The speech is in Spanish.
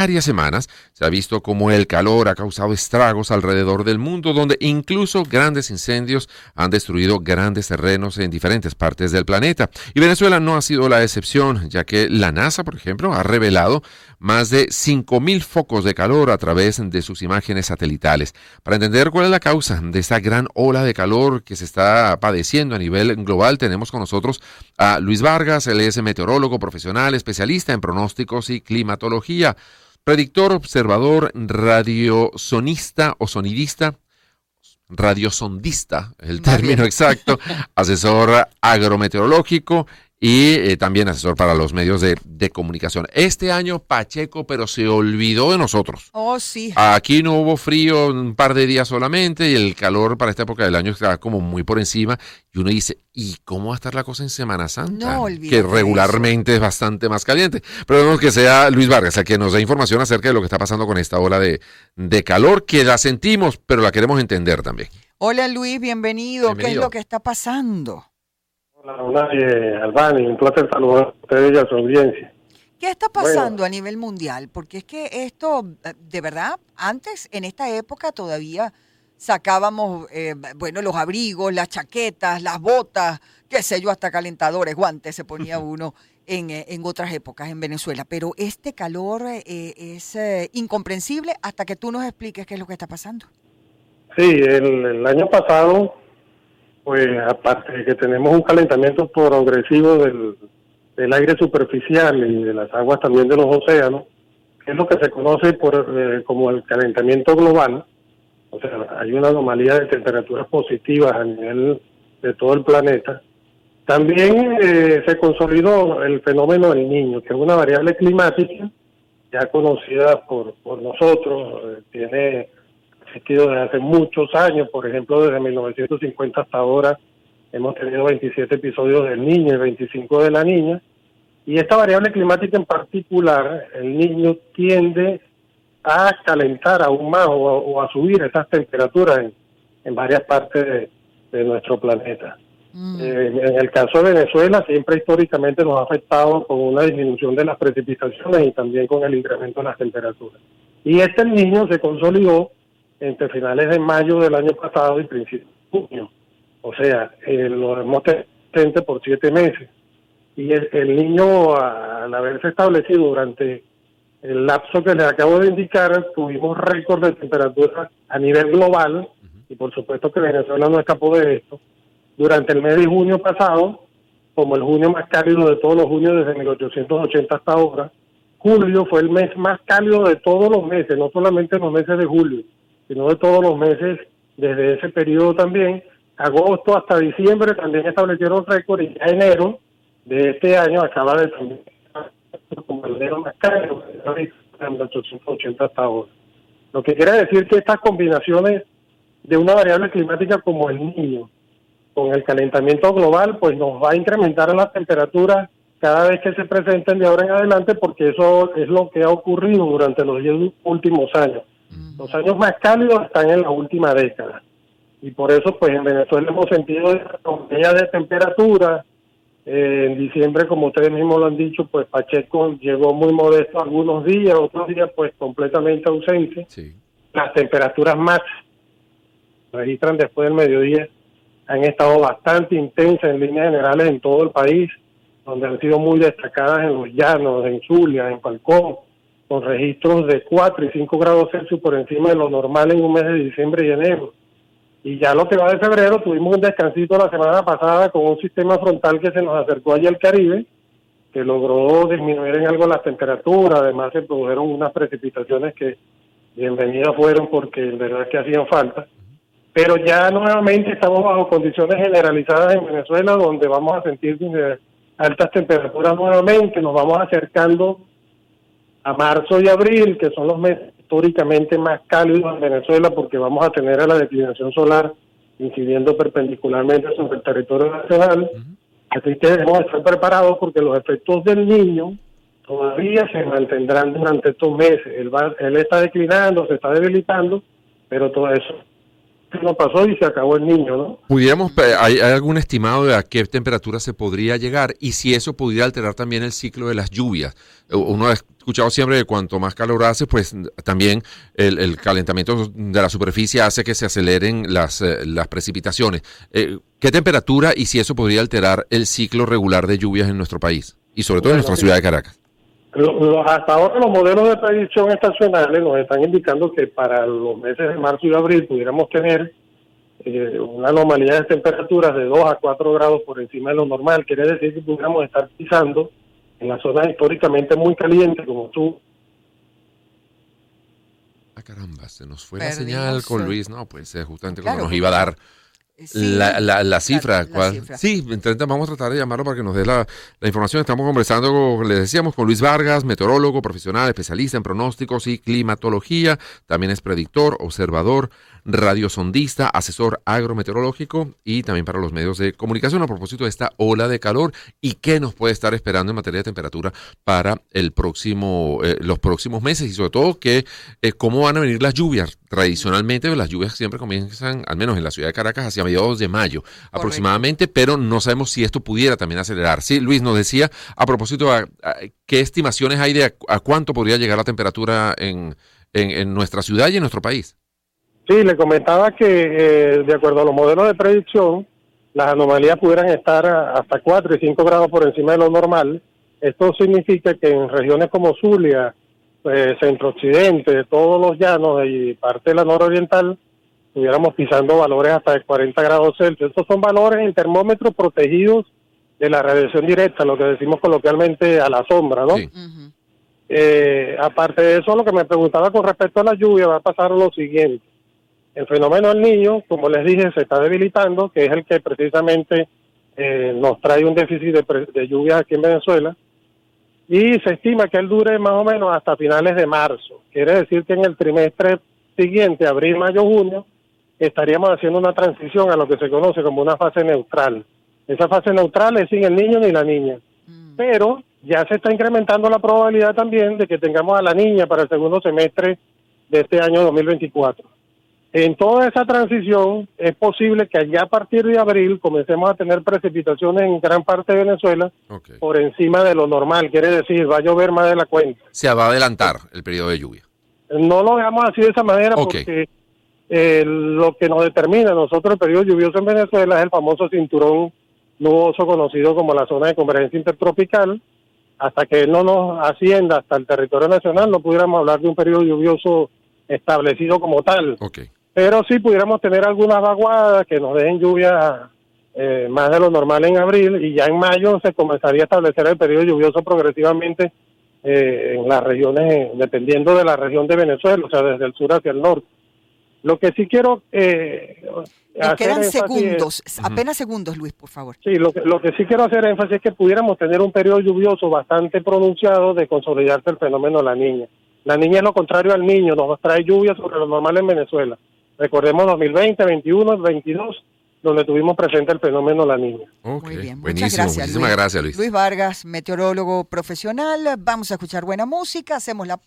varias semanas se ha visto como el calor ha causado estragos alrededor del mundo, donde incluso grandes incendios han destruido grandes terrenos en diferentes partes del planeta. Y Venezuela no ha sido la excepción, ya que la NASA, por ejemplo, ha revelado más de 5.000 focos de calor a través de sus imágenes satelitales. Para entender cuál es la causa de esta gran ola de calor que se está padeciendo a nivel global, tenemos con nosotros a Luis Vargas, él es meteorólogo profesional, especialista en pronósticos y climatología predictor, observador, radiosonista o sonidista, radiosondista, el término exacto, asesor agrometeorológico y eh, también asesor para los medios de, comunicación. Este año Pacheco, pero se olvidó de nosotros. Oh, sí. Aquí no hubo frío un par de días solamente y el calor para esta época del año está como muy por encima. Y uno dice, ¿y cómo va a estar la cosa en Semana Santa? No, que regularmente es bastante más caliente. Pero vemos que sea Luis Vargas, a que nos dé información acerca de lo que está pasando con esta ola de, de calor, que la sentimos, pero la queremos entender también. Hola Luis, bienvenido. ¿Qué es lo que está pasando? Hola, eh, Albani, un placer saludar a ustedes y a su audiencia. ¿Qué está pasando a nivel mundial? Porque es que esto, de verdad, antes, en esta época todavía sacábamos, eh, bueno, los abrigos, las chaquetas, las botas, qué sé yo, hasta calentadores, guantes se ponía uno en, eh, en otras épocas en Venezuela. Pero este calor es incomprensible hasta que tú nos expliques qué es lo que está pasando. Sí, el año pasado pues aparte de que tenemos un calentamiento progresivo del, del aire superficial y de las aguas también de los océanos, que es lo que se conoce por eh, como el calentamiento global, o sea, hay una anomalía de temperaturas positivas a nivel de todo el planeta. También eh, se consolidó el fenómeno del niño, que es una variable climática ya conocida por, por nosotros, eh, tiene existido desde hace muchos años, por ejemplo, desde 1950 hasta ahora hemos tenido 27 episodios del niño y 25 de la niña. Y esta variable climática en particular, el niño tiende a calentar aún más o, a subir estas temperaturas en, varias partes de, nuestro planeta. Mm. Eh, en el caso de Venezuela, siempre históricamente nos ha afectado con una disminución de las precipitaciones y también con el incremento de las temperaturas. Y este niño se consolidó entre finales de mayo del año pasado y principios de junio. O sea, eh, lo hemos tenido por siete meses. Y el, niño, al haberse establecido durante el lapso que les acabo de indicar, tuvimos récord de temperatura a nivel global, y por supuesto que Venezuela no escapó de esto. Durante el mes de junio pasado, como el junio más cálido de todos los junios desde 1880 hasta ahora, julio fue el mes más cálido de todos los meses, no solamente los meses de julio sino de todos los meses desde ese periodo también. Agosto hasta diciembre también establecieron récord y ya enero de este año acaba de también como el enero más caro, en 880 hasta ahora. Lo que quiere decir que estas combinaciones de una variable climática como el niño, con el calentamiento global, pues nos va a incrementar las temperaturas cada vez que se presenten de ahora en adelante, porque eso es lo que ha ocurrido durante los diez últimos años. Los años más cálidos están en la última década. Y por eso, pues en Venezuela hemos sentido esa de temperatura. Eh, en diciembre, como ustedes mismos lo han dicho, pues Pacheco llegó muy modesto algunos días, otros días pues completamente ausente. Las temperaturas más registran después del mediodía han estado bastante intensas en líneas generales en todo el país, donde han sido muy destacadas en los llanos, en Zulia, en Falcón, con registros de 4 y 5 grados Celsius por encima de lo normal en un mes de diciembre y enero. Y ya lo que va de febrero, tuvimos un descansito la semana pasada con un sistema frontal que se nos acercó allí al Caribe, que logró disminuir en algo las temperaturas, además se produjeron unas precipitaciones que bienvenidas fueron porque en verdad que hacían falta. Pero ya nuevamente estamos bajo condiciones generalizadas en Venezuela donde vamos a sentir altas temperaturas nuevamente, nos vamos acercando a marzo y abril, que son los meses históricamente más cálidos en Venezuela, porque vamos a tener a la declinación solar incidiendo perpendicularmente sobre el territorio nacional. Así que debemos estar preparados porque los efectos del niño todavía se mantendrán durante estos meses. Él, va, él está declinando, se está debilitando, pero todo eso no pasó y se acabó el niño, ¿no? ¿Pudiéramos, hay, algún estimado de a qué temperatura se podría llegar y si eso pudiera alterar también el ciclo de las lluvias? Uno ha escuchado siempre que cuanto más calor hace, pues también el, calentamiento de la superficie hace que se aceleren las, eh, las precipitaciones. Eh, ¿Qué temperatura y si eso podría alterar el ciclo regular de lluvias en nuestro país y sobre todo en nuestra ciudad de Caracas? Hasta ahora los modelos de predicción estacionales nos están indicando que para los meses de marzo y abril pudiéramos tener eh, una anomalía de temperaturas de 2 a 4 grados por encima de lo normal. Quiere decir que pudiéramos estar pisando en la zona históricamente muy caliente como tú. Ah, caramba, se nos fue la señal con Luis. No, pues justamente cuando nos iba a dar la, la, cifra, Sí, vamos a tratar de llamarlo para que nos dé la, información. Estamos conversando, le decíamos, con Luis Vargas, meteorólogo, profesional, especialista en pronósticos y climatología. También es predictor, observador, radiosondista, asesor agrometeorológico y también para los medios de comunicación a propósito de esta ola de calor y qué nos puede estar esperando en materia de temperatura para el próximo, eh, los próximos meses y sobre todo que eh, cómo van a venir las lluvias. Tradicionalmente las lluvias siempre comienzan, al menos en la ciudad de Caracas, hacia mediados de mayo aproximadamente, pero no sabemos si esto pudiera también acelerar. Sí, Luis nos decía a propósito, a, ¿qué estimaciones hay de a, cuánto podría llegar la temperatura en, en nuestra ciudad y en nuestro país? Sí, le comentaba que eh, de acuerdo a los modelos de predicción, las anomalías pudieran estar hasta 4 y 5 grados por encima de lo normal. Esto significa que en regiones como Zulia, eh, centro-occidente, todos los llanos y parte de la nororiental, estuviéramos pisando valores hasta de 40 grados Celsius. Estos son valores en termómetros protegidos de la radiación directa, lo que decimos coloquialmente a la sombra, ¿no? Eh, aparte de eso, lo que me preguntaba con respecto a la lluvia, va a pasar lo siguiente. El fenómeno del niño, como les dije, se está debilitando, que es el que precisamente eh, nos trae un déficit de, de lluvias aquí en Venezuela. Y se estima que él dure más o menos hasta finales de marzo. Quiere decir que en el trimestre siguiente, abril, mayo, junio, estaríamos haciendo una transición a lo que se conoce como una fase neutral. Esa fase neutral es sin el niño ni la niña. Mm. Pero ya se está incrementando la probabilidad también de que tengamos a la niña para el segundo semestre de este año 2024. En toda esa transición es posible que allá a partir de abril comencemos a tener precipitaciones en gran parte de Venezuela por encima de lo normal, quiere decir, va a llover más de la cuenta. Se va a adelantar el periodo de lluvia. No lo veamos así de esa manera porque eh, lo que nos determina nosotros el periodo lluvioso en Venezuela es el famoso cinturón nuboso conocido como la zona de convergencia intertropical. Hasta que no nos ascienda hasta el territorio nacional no pudiéramos hablar de un periodo lluvioso establecido como tal. Okay pero sí pudiéramos tener algunas vaguadas que nos dejen lluvia eh, más de lo normal en abril y ya en mayo se comenzaría a establecer el periodo lluvioso progresivamente eh, en las regiones, dependiendo de la región de Venezuela, o sea, desde el sur hacia el norte. Lo que sí quiero... Eh, quedan segundos, apenas segundos, Luis, por favor. Sí, lo que, lo que sí quiero hacer énfasis es que pudiéramos tener un periodo lluvioso bastante pronunciado de consolidarse el fenómeno de la niña. La niña es lo contrario al niño, nos trae lluvia sobre lo normal en Venezuela. Recordemos 2020, 21, 22, donde tuvimos presente el fenómeno La Niña. Muy bien, muchas gracias. Muchísimas gracias, Luis. Luis Vargas, meteorólogo profesional. Vamos a escuchar buena música, hacemos la